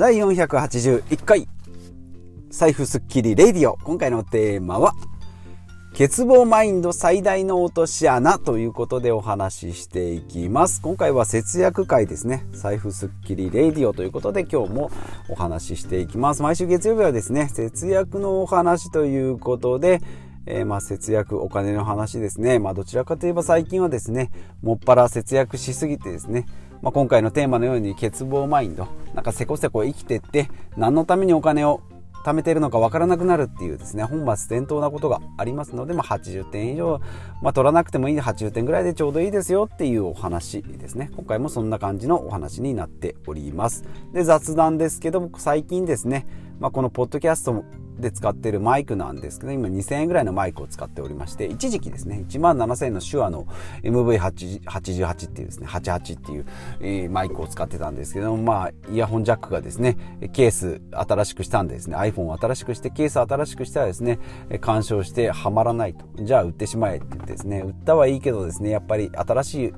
第481回。財布スッキリレディオ。今回のテーマは欠乏マインド最大の落とし穴ということでお話ししていきます。今回は節約会ですね。財布スッキリレディオということで今日もお話ししていきます。毎週月曜日はですね節約のお話ということでえー、まあ節約お金の話ですね。まあどちらかといえば最近はですね、もっぱら節約しすぎてですね、まあ、今回のテーマのように欠乏マインド、なんかせこせこ生きてって、何のためにお金を貯めてるのかわからなくなるっていうですね、本末転倒なことがありますので、まあ、80点以上、まあ、取らなくてもいい80点ぐらいでちょうどいいですよっていうお話ですね。今回もそんな感じのお話になっております。で、雑談ですけども、最近ですね、まあ、このポッドキャストで使っているマイクなんですけど、今2000円ぐらいのマイクを使っておりまして、一時期ですね、1万7000円の手話の MV88 っていうですね、88っていう、えー、マイクを使ってたんですけども、まあ、イヤホンジャックがですね、ケース新しくしたんでですね、iPhone を新しくして、ケース新しくしたらですね、干渉してはまらないと。じゃあ売ってしまえって言ってですね、売ったはいいけどですね、やっぱり新しい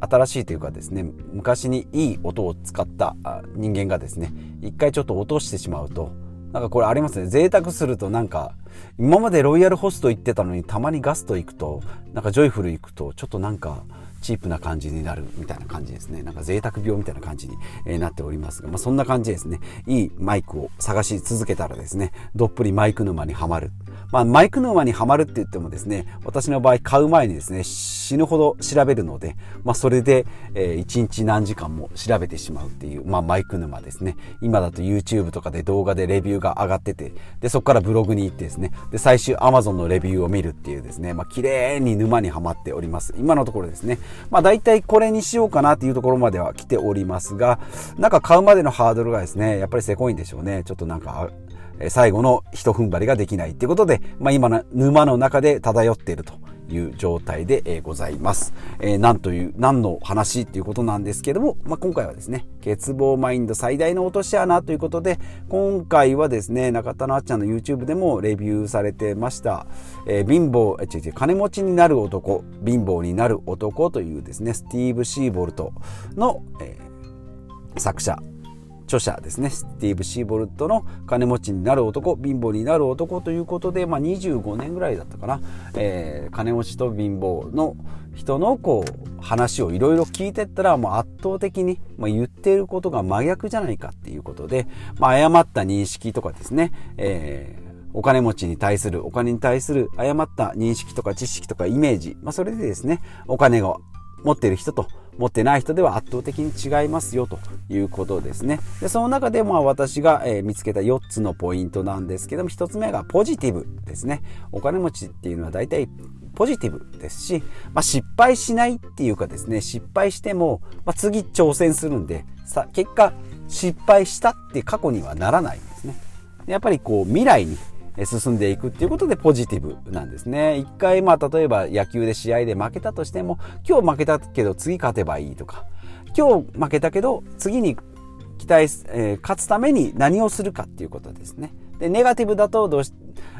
新しいというかですね昔にいい音を使った人間がですね一回ちょっと落としてしまうとなんかこれありますね。贅沢するとなんか、今までロイヤルホスト行ってたのにたまにガスト行くと、なんかジョイフル行くと、ちょっとなんか、チープな感じになるみたいな感じですね。なんか贅沢病みたいな感じに、えなっておりますが、まあ、そんな感じですね。いいマイクを探し続けたらですね、どっぷりマイク沼にはまる。まあ、マイク沼にはまるって言ってもですね、私の場合買う前にですね、死ぬほど調べるので、まあ、それで、えー、1日何時間も調べてしまうっていう、まあ、マイク沼ですね。今だと YouTube とかで動画でレビューが上がってて、で、そこからブログに行ってですね、で、最終 Amazon のレビューを見るっていうですね、まあ、綺麗に沼にはまっております。今のところですね、まあ、大体これにしようかなっていうところまでは来ておりますが、なんか買うまでのハードルがですね、やっぱりせこいんでしょうね。ちょっとなんか、最後の一踏ん張りができないっていうことで、まあ、今の沼の中で漂っているという状態でございます。えー、なんという、何の話っていうことなんですけども、まあ、今回はですね、欠乏マインド最大の落とし穴ということで、今回はですね、中田のあっちゃんの YouTube でもレビューされてました、えー、貧乏、違う違う、金持ちになる男、貧乏になる男というですね、スティーブ・シーボルトの、えー、作者著者ですね。スティーブ・シーボルトの「金持ちになる男。貧乏になる男」ということで、まあ、25年ぐらいだったかな、えー、金持ちと貧乏の人のこう話をいろいろ聞いてったらもう圧倒的に、まあ、言っていることが真逆じゃないかっていうことで、まあ、誤った認識とかですね、えーお金持ちに対する、お金に対する誤った認識とか知識とかイメージ、まあ、それでですね、お金が持っている人と持ってない人では圧倒的に違いますよということですね。でその中でまあ私が、え見つけた4つのポイントなんですけども1つ目がポジティブですね。お金持ちっていうのは大体ポジティブですし、まあ、失敗しないっていうかですね失敗しても、まあ、次挑戦するんでさ結果失敗したって過去にはならないんですね。やっぱりこう未来に進んでいくっていうことでポジティブなんですね。一回まあ例えば野球で試合で負けたとしても今日負けたけど次勝てばいいとか今日負けたけど次に期待、えー、勝つために何をするかっていうことですね。で、ネガティブだとどうし、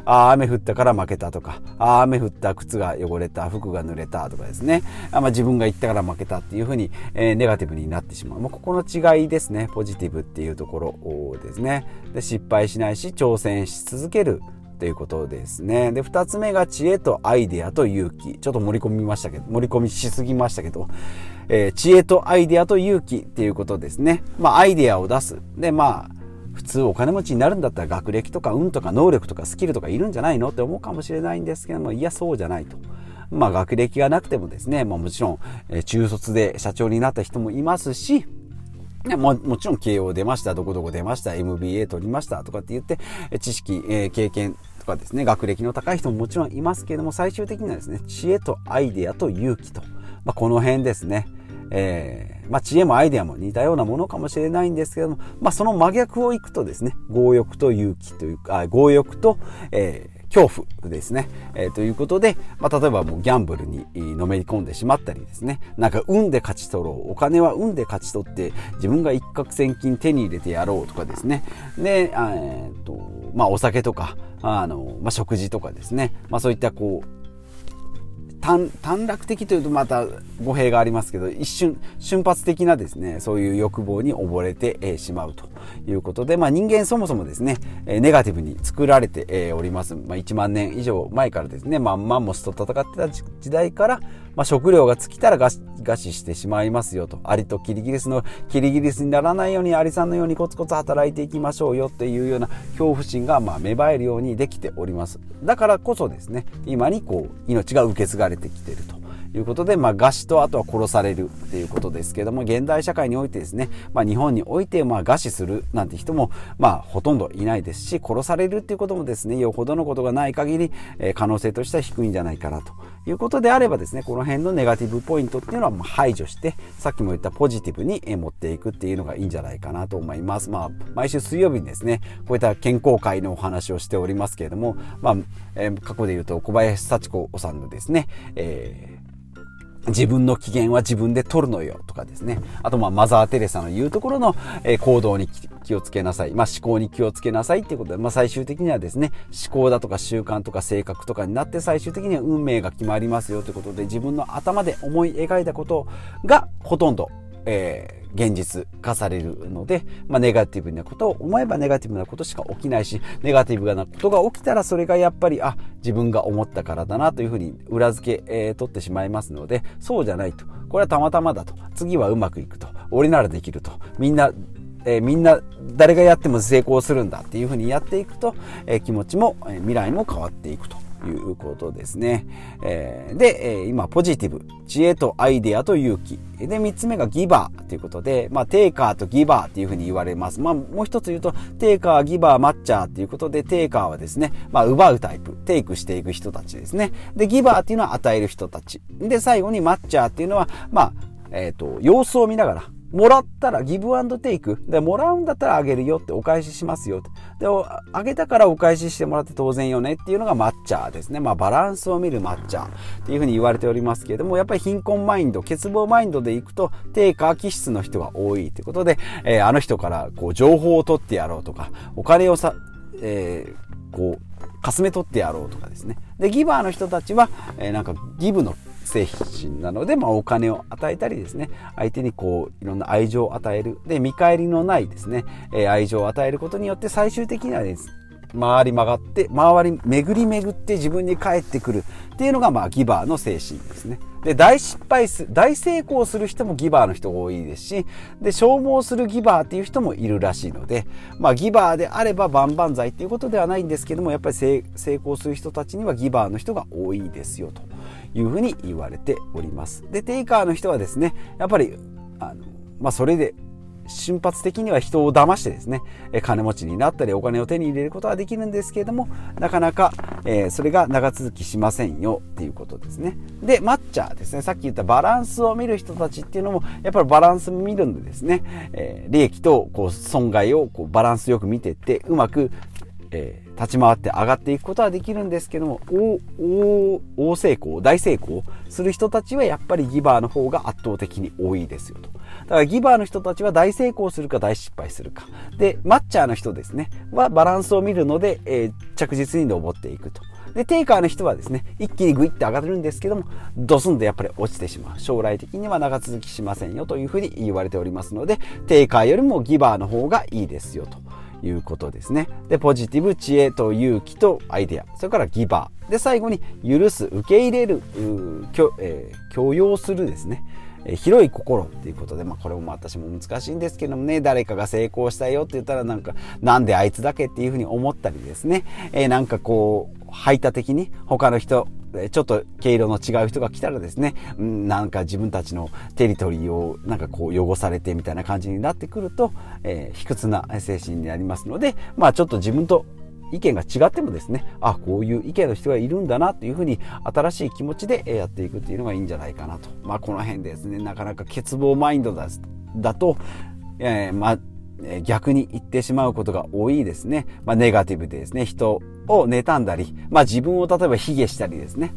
ああ、雨降ったから負けたとか、ああ、雨降った靴が汚れた、服が濡れたとかですね。あまあ、自分が言ったから負けたっていうふうに、えー、ネガティブになってしまう。もうここの違いですね。ポジティブっていうところですね。で、失敗しないし、挑戦し続ける。ということですね。で、二つ目が知恵とアイデアと勇気。ちょっと盛り込みましたけど、盛り込みしすぎましたけど、えー、知恵とアイデアと勇気っていうことですね。まあ、アイデアを出す。で、まあ、普通お金持ちになるんだったら学歴とか運とか能力とかスキルとかいるんじゃないのって思うかもしれないんですけども、いや、そうじゃないと。まあ、学歴がなくてもですね、まあ、もちろん、え、中卒で社長になった人もいますし、ねももちろん慶応出ました、どこどこ出ました、MBA 取りましたとかって言って、知識、えー、経験とかですね、学歴の高い人ももちろんいますけれども、最終的にはですね、知恵とアイデアと勇気と、まあ、この辺ですね、えー、まあ、知恵もアイデアも似たようなものかもしれないんですけども、まあ、その真逆をいくとですね、強欲と勇気というか、強欲と、えー恐怖ですね。えー、ということで、まあ、例えばもうギャンブルにのめり込んでしまったりですね、なんか運で勝ち取ろう、お金は運で勝ち取って自分が一攫千金手に入れてやろうとかですね、で、えー、とまあ、お酒とか、あの、まあ、食事とかですね、まあ、そういったこう、短短絡的というとまた語弊がありますけど一瞬瞬発的なですねそういう欲望に溺れて、しまうということで、まあ、人間そもそもですね、え、ネガティブに作られて、え、おります、まあ、1万年以上前からですね、まあ、マンモスと戦ってた時代から、まあ、食料が尽きたら餓死してしまいますよと。アリとキリギリスのキリギリスにならないようにアリさんのようにコツコツ働いていきましょうよっていうような恐怖心がま芽生えるようにできております。だからこそですね今にこう命が受け継がれてきていると。いうことで、まあ、餓死とあとは殺されるっていうことですけども現代社会においてですね、まあ、日本においてまあ餓死するなんて人もまあほとんどいないですし殺されるっていうこともですねよほどのことがない限り、えー、可能性としては低いんじゃないかなということであればですねこの辺のネガティブポイントっていうのは排除してさっきも言ったポジティブに持っていくっていうのがいいんじゃないかなと思います。まあ、毎週水曜日にですねこういった健康会のお話をしておりますけれども、まあえー、過去で言うと小林幸子さんのですね、えー自分の機嫌は自分で取るのよとかですね。あと、まあ、マザー・テレサの言うところの、え、行動に気をつけなさい。まあ、思考に気をつけなさいっていうことで、まあ、最終的にはですね、思考だとか習慣とか性格とかになって最終的には運命が決まりますよということで、自分の頭で思い描いたことがほとんどえー、現実化されるので、まあ、ネガティブなことを思えばネガティブなことしか起きないし、ネガティブなことが起きたらそれがやっぱり、あ、自分が思ったからだなというふうに裏付け、えー、取ってしまいますので、そうじゃないと。これはたまたまだと。次はうまくいくと。俺ならできると。みんな、えー、みんな誰がやっても成功するんだっていうふうにやっていくと、え、気持ちも、え、未来も変わっていくと。いうことですね。えー、で、え、今、ポジティブ。知恵とアイデアと勇気。で、三つ目がギバーということで、まあ、テイカーとギバーっていうふうに言われます。まあ、もう一つ言うと、テイカー、ギバー、マッチャーっていうことで、テイカーはですね、まあ、奪うタイプ。テイクしていく人たちですね。で、ギバーっていうのは与える人たち。で、最後にマッチャーっていうのは、まあ、えっ、ー、と、様子を見ながら、もらったらギブアンドテイク。で、もらうんだったらあげるよってお返ししますよで、あげたからお返ししてもらって当然よねっていうのが抹茶ですね。まあバランスを見る抹茶っていうふうに言われておりますけれども、やっぱり貧困マインド、欠乏マインドでいくと低下気質の人が多いということで、えー、あの人からこう情報を取ってやろうとか、お金をさ、えー、こう、かすめ取ってやろうとかですね。で、ギバーの人たちは、えー、なんかギブの精神なので、まあ、お金を与えたりですね相手にこういろんな愛情を与えるで見返りのないですね、え、愛情を与えることによって最終的にはです回り曲がって回り巡り巡って自分に返ってくるっていうのがまあギバーの精神ですね。で大失敗す大成功する人もギバーの人が多いですしで消耗するギバーっていう人もいるらしいので、まあ、ギバーであれば万々歳っていうことではないんですけどもやっぱり成功する人たちにはギバーの人が多いですよと。いうふうに言われております。で、テイカーの人はですね、やっぱり、あの、まあ、それで瞬発的には人を騙してですね、金持ちになったりお金を手に入れることはできるんですけれども、なかなか、えー、それが長続きしませんよっていうことですね。で、抹茶ですね、さっき言ったバランスを見る人たちっていうのも、やっぱりバランス見るんでですね、えー、利益とこう損害をこうバランスよく見てって、うまくえー、立ち回って上がっていくことはできるんですけども大大成功大成功する人たちはやっぱりギバーの方が圧倒的に多いですよとだからギバーの人たちは大成功するか大失敗するかでマッチャーの人ですねはバランスを見るので、えー、着実に登っていくとで、テイカーの人はですね、一気にグイッて上がるんですけども、ドスンとやっぱり落ちてしまう。将来的には長続きしませんよというふうに言われておりますので、テイカーよりもギバーの方がいいですよと。いうことですね。で、ポジティブ、知恵と勇気とアイデア。それからギバー。で、最後に許す、受け入れる、許,、えー、許容するですね。え広い心っていうことで、まあ、これも私も難しいんですけどもね、誰かが成功したよって言ったらなんか、なんであいつだけっていうふうに思ったりですね、えー、なんかこう、排他的に他の人ちょっと毛色の違う人が来たらですね、なんか自分たちのテリトリーをなんかこう汚されてみたいな感じになってくると、えー、卑屈な精神になりますので、まあちょっと自分と意見が違ってもですね、あ、こういう意見の人がいるんだなというふうに新しい気持ちでやっていくっていうのがいいんじゃないかなと。まあこの辺ですね、なかなか欠乏マインドだだと、えー、まあ逆に言ってしまうことが多いですね。まあ、ネガティブでですね、人を妬んだり、まあ、自分を例えば卑下したりですね。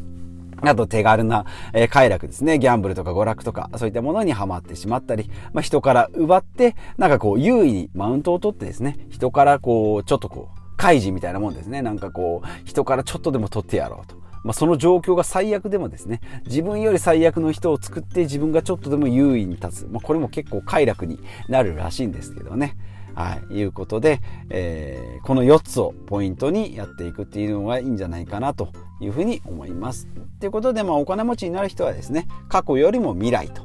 あと手軽な、え、快楽ですね。ギャンブルとか娯楽とか、そういったものにはまってしまったり、まあ、人から奪って、なんかこう、優位にマウントを取ってですね、人からこう、ちょっとこう、開示みたいなもんですね。なんかこう、人からちょっとでも取ってやろうと。まあ、その状況が最悪でもですね、自分より最悪の人を作って自分がちょっとでも優位に立つ。まあ、これも結構快楽になるらしいんですけどね。はい、いうことで、えー、この4つをポイントにやっていくっていうのがいいんじゃないかなというふうに思います。ということで、まあ、お金持ちになる人はですね、過去よりも未来と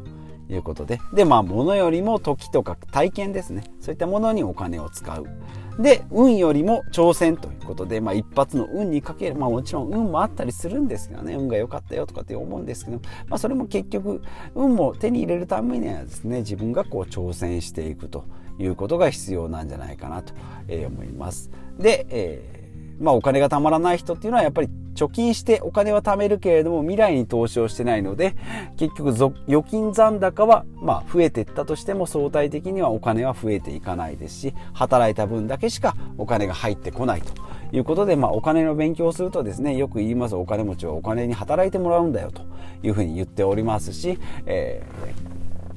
いうことで、で、まあ、物よりも時とか体験ですね。そういったものにお金を使う。で、運よりも挑戦ということで、まあ、一発の運にかける。まあ、もちろん運もあったりするんですがね、運が良かったよとかって思うんですけど、まあ、それも結局、運も手に入れるためにはですね、自分がこう挑戦していくということが必要なんじゃないかなと思います。で、えーまあお金がたまらない人っていうのはやっぱり貯金してお金は貯めるけれども未来に投資をしてないので結局預金残高はまあ増えていったとしても相対的にはお金は増えていかないですし働いた分だけしかお金が入ってこないということで、まあ、お金の勉強をするとですねよく言いますお金持ちはお金に働いてもらうんだよというふうに言っておりますし、えー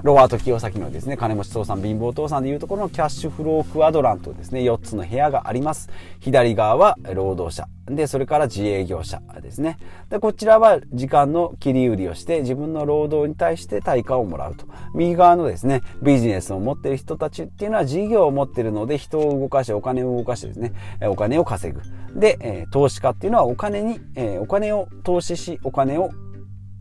ロバート清崎のですね、金持ち父さん、貧乏父さんでいうところのキャッシュフロークアドラントですね、4つの部屋があります。左側は労働者。で、それから自営業者ですね。で、こちらは時間の切り売りをして自分の労働に対して対価をもらうと。右側のですね、ビジネスを持っている人たちっていうのは事業を持っているので人を動かして、お金を動かしてですね、お金を稼ぐ。で、投資家っていうのはお金に、お金を投資し、お金を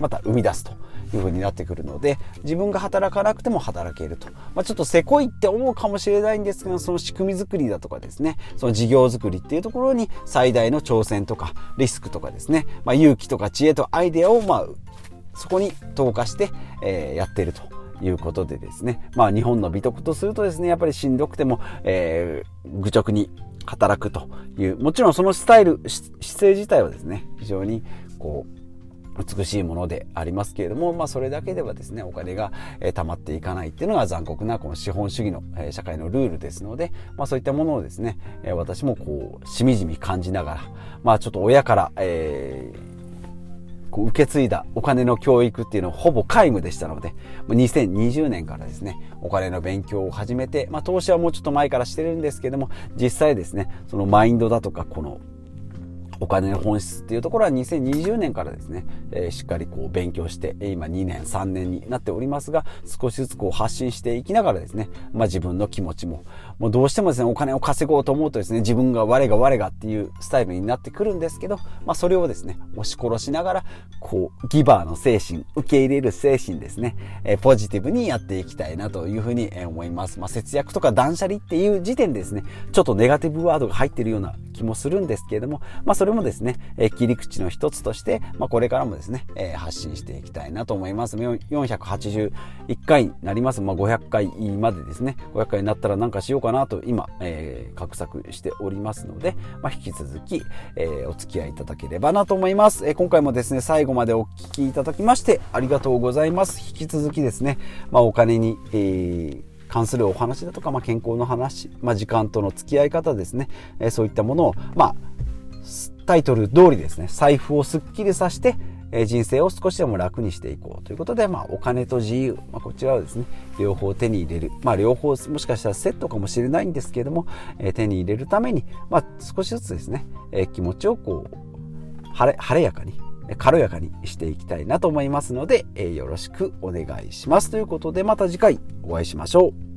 また生み出すと。いう風になってくるので自分が働かなくても働けると、まあ、ちょっとせこいって思うかもしれないんですがその仕組み作りだとかですねその事業作りっていうところに最大の挑戦とかリスクとかですね、まあ、勇気とか知恵とアイデアをまあそこに投下して、えー、やってると。いうことでですね。まあ日本の美徳とするとですね、やっぱりしんどくても、えー、愚直に働くという、もちろんそのスタイル、姿勢自体はですね、非常にこう、美しいものでありますけれども、まあ、それだけではですねお金が、えー、溜まっていかないっていうのが残酷なこの資本主義の、え、社会のルールですので、まあ、そういったものをですね、え、私もこうしみじみ感じながら、まあ、ちょっと親から、えー、こう受け継いだお金の教育っていうのはほぼ皆無でしたので2020年からですねお金の勉強を始めて、まあ、投資はもうちょっと前からしてるんですけども実際ですねそのマインドだとかこのお金の本質っていうところは2020年からですね、えー、しっかりこう勉強して、今2年、3年になっておりますが、少しずつこう発信していきながらですね、まあ自分の気持ちも、もうどうしてもですね、お金を稼ごうと思うとですね、自分が我が我がっていうスタイルになってくるんですけど、まあそれをですね、押し殺しながら、こう、ギバーの精神、受け入れる精神ですね、えー、ポジティブにやっていきたいなというふうに思います。まあ節約とか断捨離っていう時点でですね、ちょっとネガティブワードが入ってるような気もするんですけれども、まあそれもですね、え、切り口の一つとして、まあこれからもですね、え、発信していきたいなと思います。481回になります。まあ500回までですね、500回になったら何かしようかなと今、えー、画策しておりますので、まあ引き続き、えー、お付き合いいただければなと思います。えー、今回もですね、最後までお聞きいただきましてありがとうございます。引き続きですね、まあお金に、えー関するお話だとか、まあ、健康の話、まあ、時間との付き合い方ですね、えー、そういったものを、まあ、タイトル通りですね、財布をすっきりさして、え、人生を少しでも楽にしていこうということで、まあ、お金と自由、まあ、こちらをですね、両方手に入れる。まあ、両方もしかしたらセットかもしれないんですけれども、え、手に入れるために、まあ、少しずつですね、え、気持ちをこう、晴れ、晴れやかに、軽やかにしていきたいなと思いますので、え、よろしくお願いします。ということで、また次回お会いしましょう。